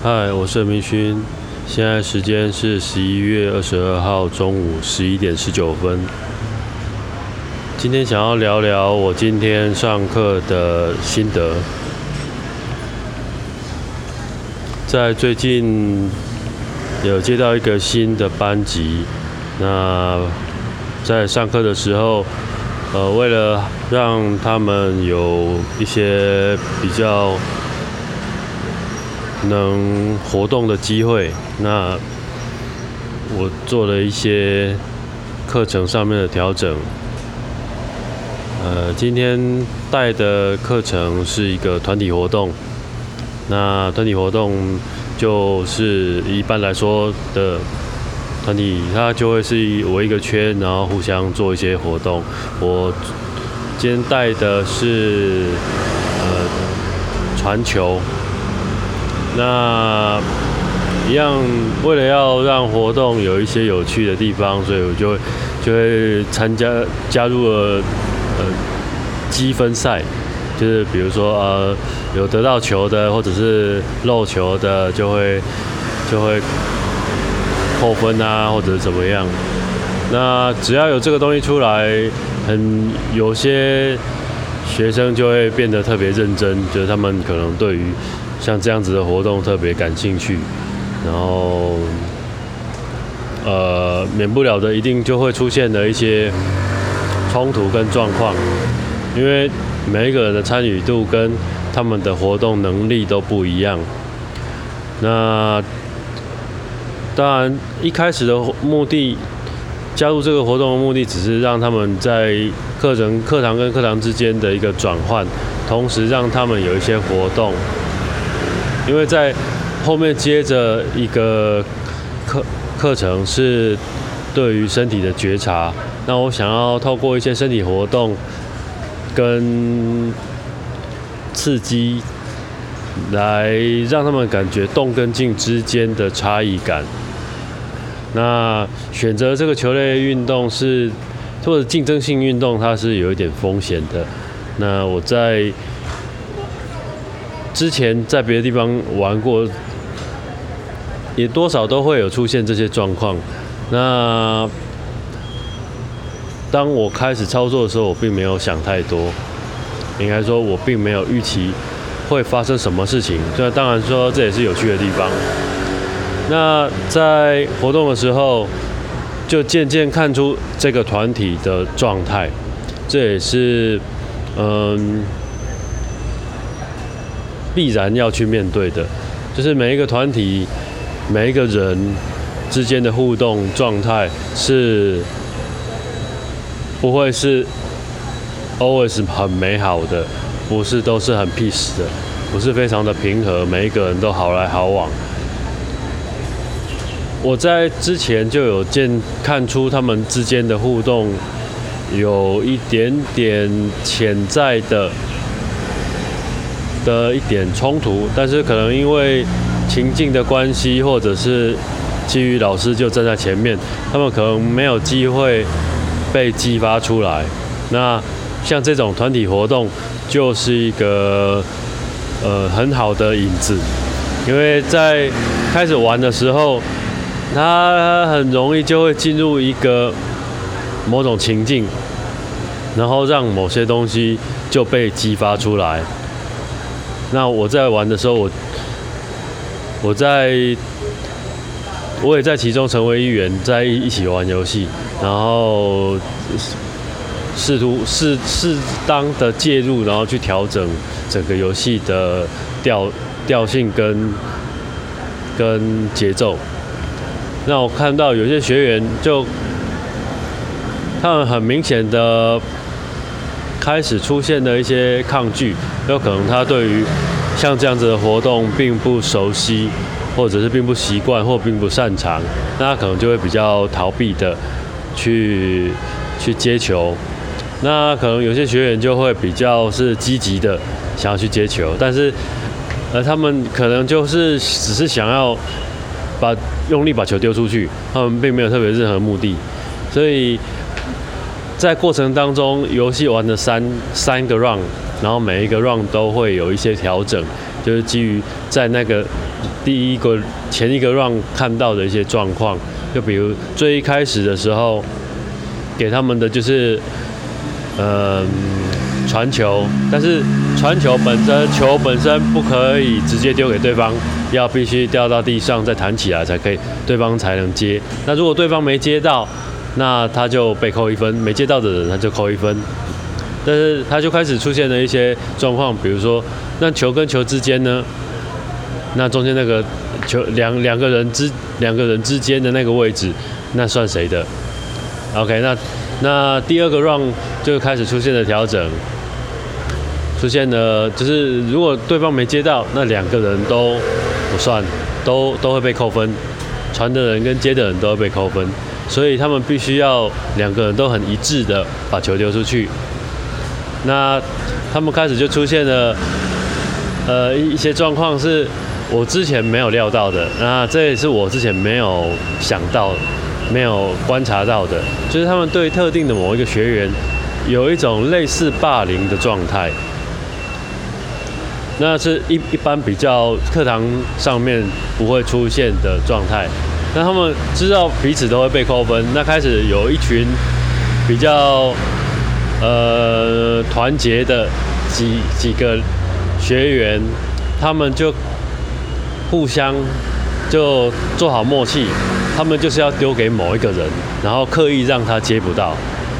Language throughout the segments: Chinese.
嗨，我是明勋，现在时间是十一月二十二号中午十一点十九分。今天想要聊聊我今天上课的心得。在最近有接到一个新的班级，那在上课的时候，呃，为了让他们有一些比较。能活动的机会，那我做了一些课程上面的调整。呃，今天带的课程是一个团体活动，那团体活动就是一般来说的团体，它就会是围一个圈，然后互相做一些活动。我今天带的是呃传球。那一样，为了要让活动有一些有趣的地方，所以我就就会参加加入了呃积分赛，就是比如说呃有得到球的或者是漏球的，就会就会扣分啊，或者怎么样。那只要有这个东西出来，很有些学生就会变得特别认真，就是他们可能对于。像这样子的活动特别感兴趣，然后，呃，免不了的一定就会出现的一些冲突跟状况，因为每一个人的参与度跟他们的活动能力都不一样。那当然一开始的目的，加入这个活动的目的，只是让他们在课程课堂跟课堂之间的一个转换，同时让他们有一些活动。因为在后面接着一个课课程是对于身体的觉察，那我想要透过一些身体活动跟刺激，来让他们感觉动跟静之间的差异感。那选择这个球类运动是或者竞争性运动，它是有一点风险的。那我在。之前在别的地方玩过，也多少都会有出现这些状况。那当我开始操作的时候，我并没有想太多，应该说我并没有预期会发生什么事情。这当然说这也是有趣的地方。那在活动的时候，就渐渐看出这个团体的状态，这也是嗯。必然要去面对的，就是每一个团体、每一个人之间的互动状态是不会是 always 很美好的，不是都是很 peace 的，不是非常的平和，每一个人都好来好往。我在之前就有见看出他们之间的互动有一点点潜在的。的一点冲突，但是可能因为情境的关系，或者是基于老师就站在前面，他们可能没有机会被激发出来。那像这种团体活动，就是一个呃很好的引子，因为在开始玩的时候，他很容易就会进入一个某种情境，然后让某些东西就被激发出来。那我在玩的时候，我我在我也在其中成为一员，在一起玩游戏，然后试图适适当的介入，然后去调整整个游戏的调调性跟跟节奏。那我看到有些学员就他们很明显的。开始出现了一些抗拒，有可能他对于像这样子的活动并不熟悉，或者是并不习惯或并不擅长，那他可能就会比较逃避的去去接球。那可能有些学员就会比较是积极的想要去接球，但是呃他们可能就是只是想要把用力把球丢出去，他们并没有特别任何目的，所以。在过程当中，游戏玩了三三个 round，然后每一个 round 都会有一些调整，就是基于在那个第一个前一个 round 看到的一些状况，就比如最一开始的时候给他们的就是，嗯、传球，但是传球本身球本身不可以直接丢给对方，要必须掉到地上再弹起来才可以，对方才能接。那如果对方没接到，那他就被扣一分，没接到的人他就扣一分。但是他就开始出现了一些状况，比如说，那球跟球之间呢，那中间那个球两两个人之两个人之间的那个位置，那算谁的？OK，那那第二个 round 就开始出现了调整，出现了就是如果对方没接到，那两个人都不算，都都会被扣分，传的人跟接的人都会被扣分，所以他们必须要两个人都很一致的把球丢出去。那他们开始就出现了，呃，一些状况是我之前没有料到的，那这也是我之前没有想到、没有观察到的，就是他们对特定的某一个学员有一种类似霸凌的状态。那是一一般比较课堂上面不会出现的状态。那他们知道彼此都会被扣分，那开始有一群比较呃团结的几几个学员，他们就互相就做好默契，他们就是要丢给某一个人，然后刻意让他接不到。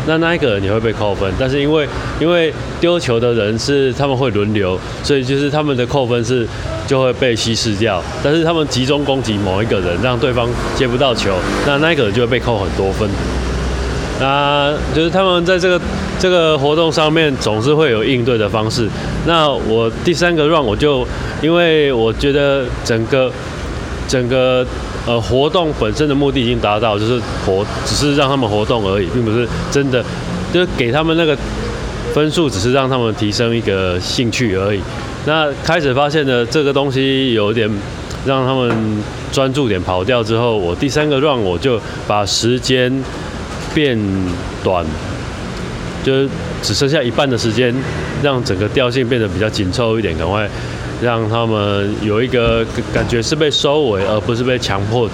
那那一个人也会被扣分，但是因为因为丢球的人是他们会轮流，所以就是他们的扣分是就会被稀释掉。但是他们集中攻击某一个人，让对方接不到球，那那一个人就会被扣很多分。那就是他们在这个这个活动上面总是会有应对的方式。那我第三个 run 我就因为我觉得整个整个呃活动本身的目的已经达到，就是活只是让他们活动而已，并不是真的就是给他们那个分数，只是让他们提升一个兴趣而已。那开始发现呢，这个东西有点让他们专注点跑掉之后，我第三个 run 我就把时间变短，就是只剩下一半的时间，让整个调性变得比较紧凑一点，赶快让他们有一个感觉是被收尾，而不是被强迫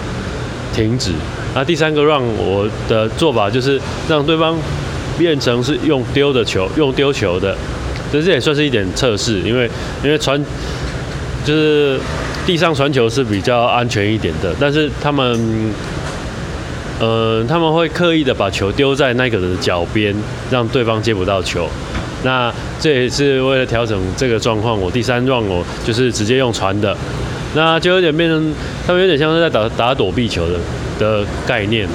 停止。那第三个让我的做法就是让对方变成是用丢的球，用丢球的，所以这也算是一点测试，因为因为传就是地上传球是比较安全一点的，但是他们。呃，他们会刻意的把球丢在那个人的脚边，让对方接不到球。那这也是为了调整这个状况，我第三 round 我就是直接用传的，那就有点变成他们有点像是在打打躲避球的的概念。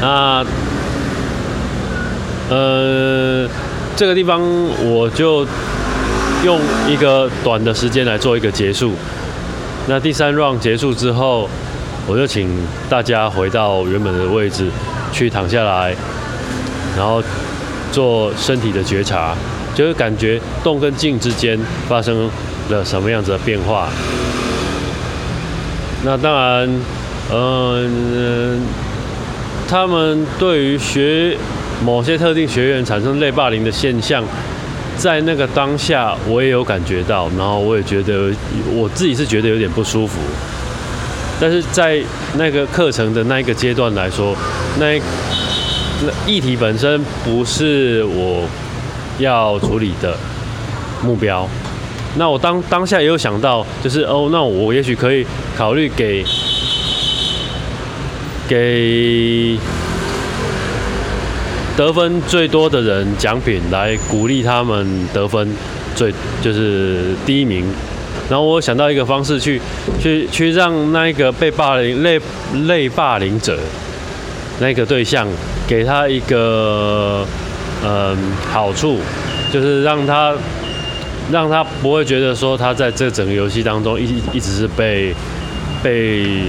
那呃，这个地方我就用一个短的时间来做一个结束。那第三 round 结束之后，我就请大家回到原本的位置，去躺下来，然后做身体的觉察，就是感觉动跟静之间发生了什么样子的变化。那当然，嗯、他们对于学某些特定学员产生类霸凌的现象，在那个当下我也有感觉到，然后我也觉得我自己是觉得有点不舒服。但是在那个课程的那一个阶段来说，那那议题本身不是我要处理的目标。那我当当下也有想到，就是哦，那我也许可以考虑给给得分最多的人奖品，来鼓励他们得分最就是第一名。然后我想到一个方式去去去让那一个被霸凌类类霸凌者那个对象给他一个嗯好处，就是让他让他不会觉得说他在这整个游戏当中一一直是被被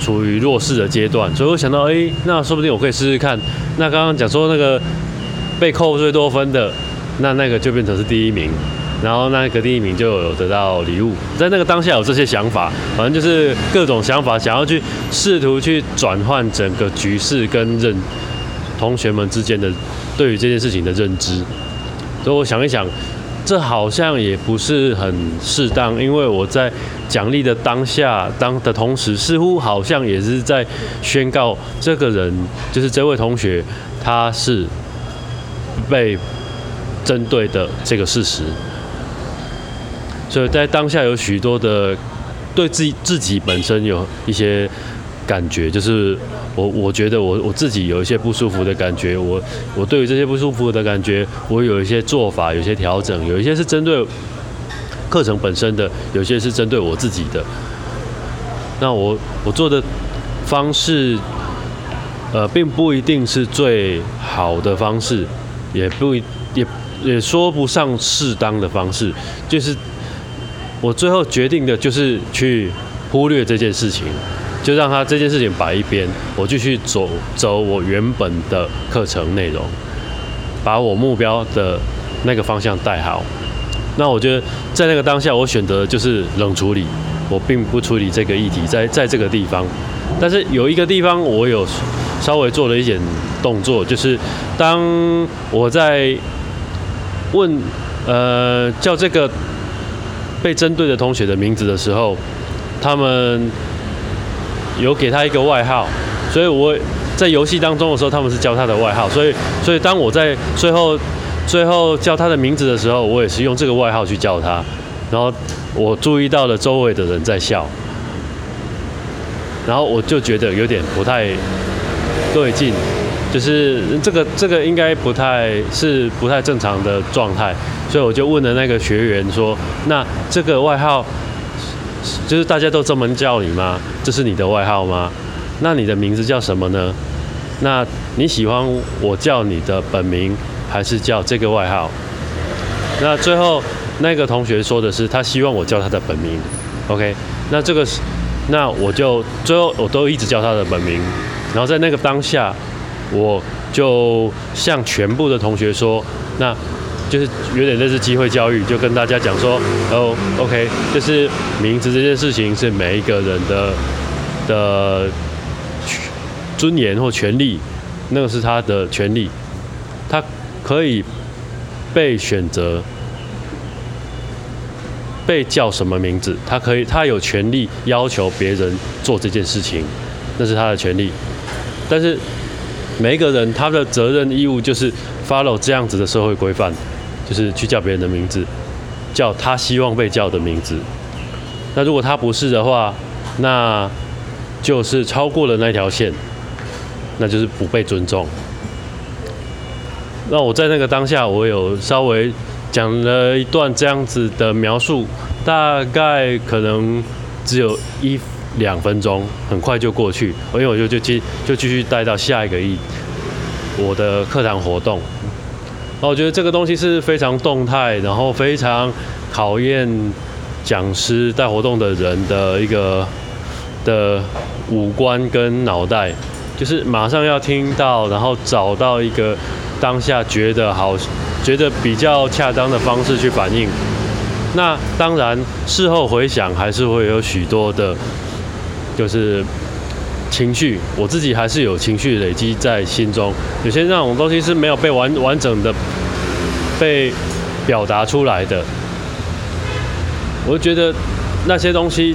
处于弱势的阶段，所以我想到，哎、那说不定我可以试试看。那刚刚讲说那个被扣最多分的，那那个就变成是第一名，然后那个第一名就有得到礼物。在那个当下有这些想法，反正就是各种想法，想要去试图去转换整个局势跟认同学们之间的对于这件事情的认知。所以我想一想，这好像也不是很适当，因为我在奖励的当下当的同时，似乎好像也是在宣告这个人就是这位同学他是被针对的这个事实。所以在当下有许多的对自己自己本身有一些感觉，就是我我觉得我我自己有一些不舒服的感觉，我我对于这些不舒服的感觉，我有一些做法，有些调整，有一些是针对课程本身的，有些是针对我自己的。那我我做的方式，呃，并不一定是最好的方式，也不也也说不上适当的方式，就是。我最后决定的就是去忽略这件事情，就让他这件事情摆一边，我继续走走我原本的课程内容，把我目标的那个方向带好。那我觉得在那个当下，我选择就是冷处理，我并不处理这个议题，在在这个地方。但是有一个地方我有稍微做了一点动作，就是当我在问呃叫这个。被针对的同学的名字的时候，他们有给他一个外号，所以我在游戏当中的时候，他们是叫他的外号，所以所以当我在最后最后叫他的名字的时候，我也是用这个外号去叫他，然后我注意到了周围的人在笑，然后我就觉得有点不太对劲，就是这个这个应该不太是不太正常的状态。所以我就问了那个学员说：“那这个外号，就是大家都这么叫你吗？这是你的外号吗？那你的名字叫什么呢？那你喜欢我叫你的本名，还是叫这个外号？”那最后那个同学说的是他希望我叫他的本名。OK，那这个是，那我就最后我都一直叫他的本名。然后在那个当下，我就向全部的同学说：“那。”就是有点类似机会教育，就跟大家讲说，哦，OK，就是名字这件事情是每一个人的的尊严或权利，那个是他的权利，他可以被选择被叫什么名字，他可以，他有权利要求别人做这件事情，那是他的权利。但是每一个人他的责任义务就是 follow 这样子的社会规范。就是去叫别人的名字，叫他希望被叫的名字。那如果他不是的话，那就是超过了那条线，那就是不被尊重。那我在那个当下，我有稍微讲了一段这样子的描述，大概可能只有一两分钟，很快就过去。因为我就就继就继续带到下一个一我的课堂活动。那我觉得这个东西是非常动态，然后非常考验讲师带活动的人的一个的五官跟脑袋，就是马上要听到，然后找到一个当下觉得好、觉得比较恰当的方式去反应。那当然事后回想，还是会有许多的，就是。情绪，我自己还是有情绪累积在心中，有些那种东西是没有被完完整的被表达出来的。我觉得那些东西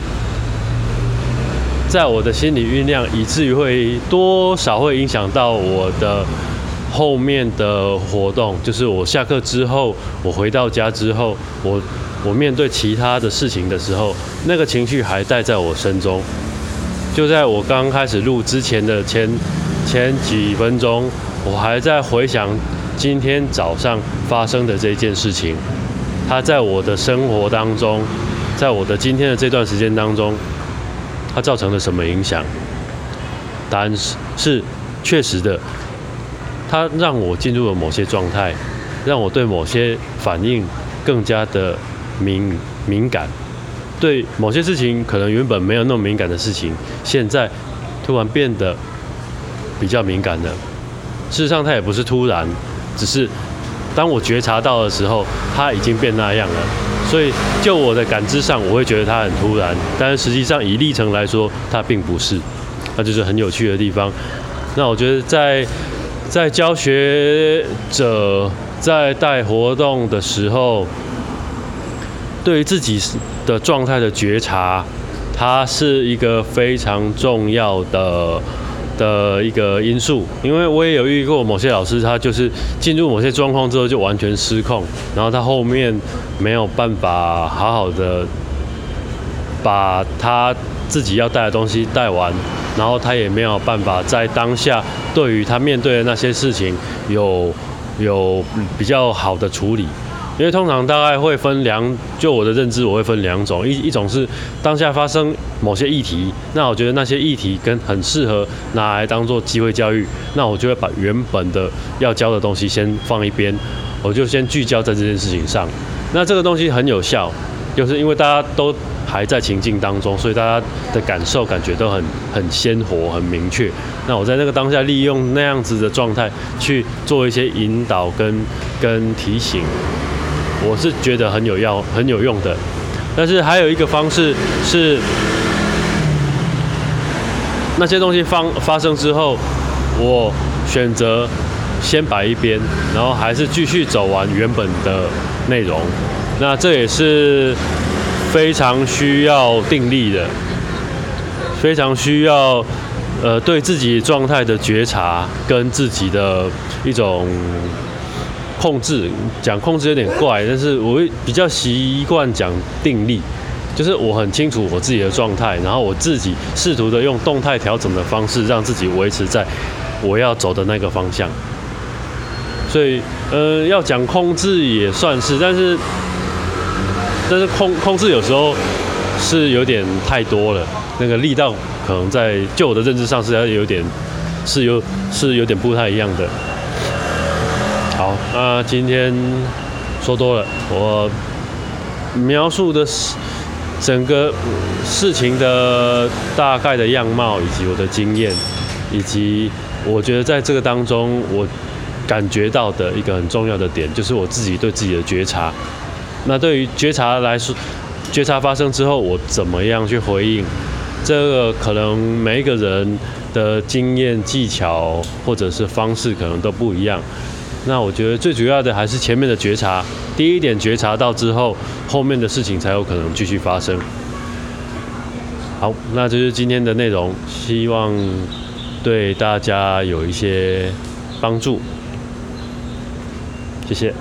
在我的心里酝酿，以至于会多少会影响到我的后面的活动。就是我下课之后，我回到家之后，我我面对其他的事情的时候，那个情绪还带在我身中。就在我刚开始录之前的前前几分钟，我还在回想今天早上发生的这件事情，它在我的生活当中，在我的今天的这段时间当中，它造成了什么影响？答案是是确实的，它让我进入了某些状态，让我对某些反应更加的敏敏感。对某些事情，可能原本没有那么敏感的事情，现在突然变得比较敏感了。事实上，它也不是突然，只是当我觉察到的时候，它已经变那样了。所以，就我的感知上，我会觉得它很突然，但是实际上以历程来说，它并不是。那就是很有趣的地方。那我觉得，在在教学者在带活动的时候，对于自己的状态的觉察，它是一个非常重要的的一个因素。因为我也有遇过某些老师，他就是进入某些状况之后就完全失控，然后他后面没有办法好好的把他自己要带的东西带完，然后他也没有办法在当下对于他面对的那些事情有有比较好的处理。因为通常大概会分两，就我的认知，我会分两种，一一种是当下发生某些议题，那我觉得那些议题跟很适合拿来当做机会教育，那我就会把原本的要教的东西先放一边，我就先聚焦在这件事情上。那这个东西很有效，就是因为大家都还在情境当中，所以大家的感受感觉都很很鲜活、很明确。那我在那个当下利用那样子的状态去做一些引导跟跟提醒。我是觉得很有要很有用的，但是还有一个方式是，那些东西发发生之后，我选择先摆一边，然后还是继续走完原本的内容。那这也是非常需要定力的，非常需要呃对自己状态的觉察跟自己的一种。控制讲控制有点怪，但是我会比较习惯讲定力，就是我很清楚我自己的状态，然后我自己试图的用动态调整的方式，让自己维持在我要走的那个方向。所以，呃，要讲控制也算是，但是，但是控控制有时候是有点太多了，那个力道可能在就我的认知上是要有点是有是有点不太一样的。好，那今天说多了，我描述的是整个事情的大概的样貌，以及我的经验，以及我觉得在这个当中，我感觉到的一个很重要的点，就是我自己对自己的觉察。那对于觉察来说，觉察发生之后，我怎么样去回应？这个可能每一个人的经验、技巧或者是方式，可能都不一样。那我觉得最主要的还是前面的觉察，第一点觉察到之后，后面的事情才有可能继续发生。好，那这是今天的内容，希望对大家有一些帮助，谢谢。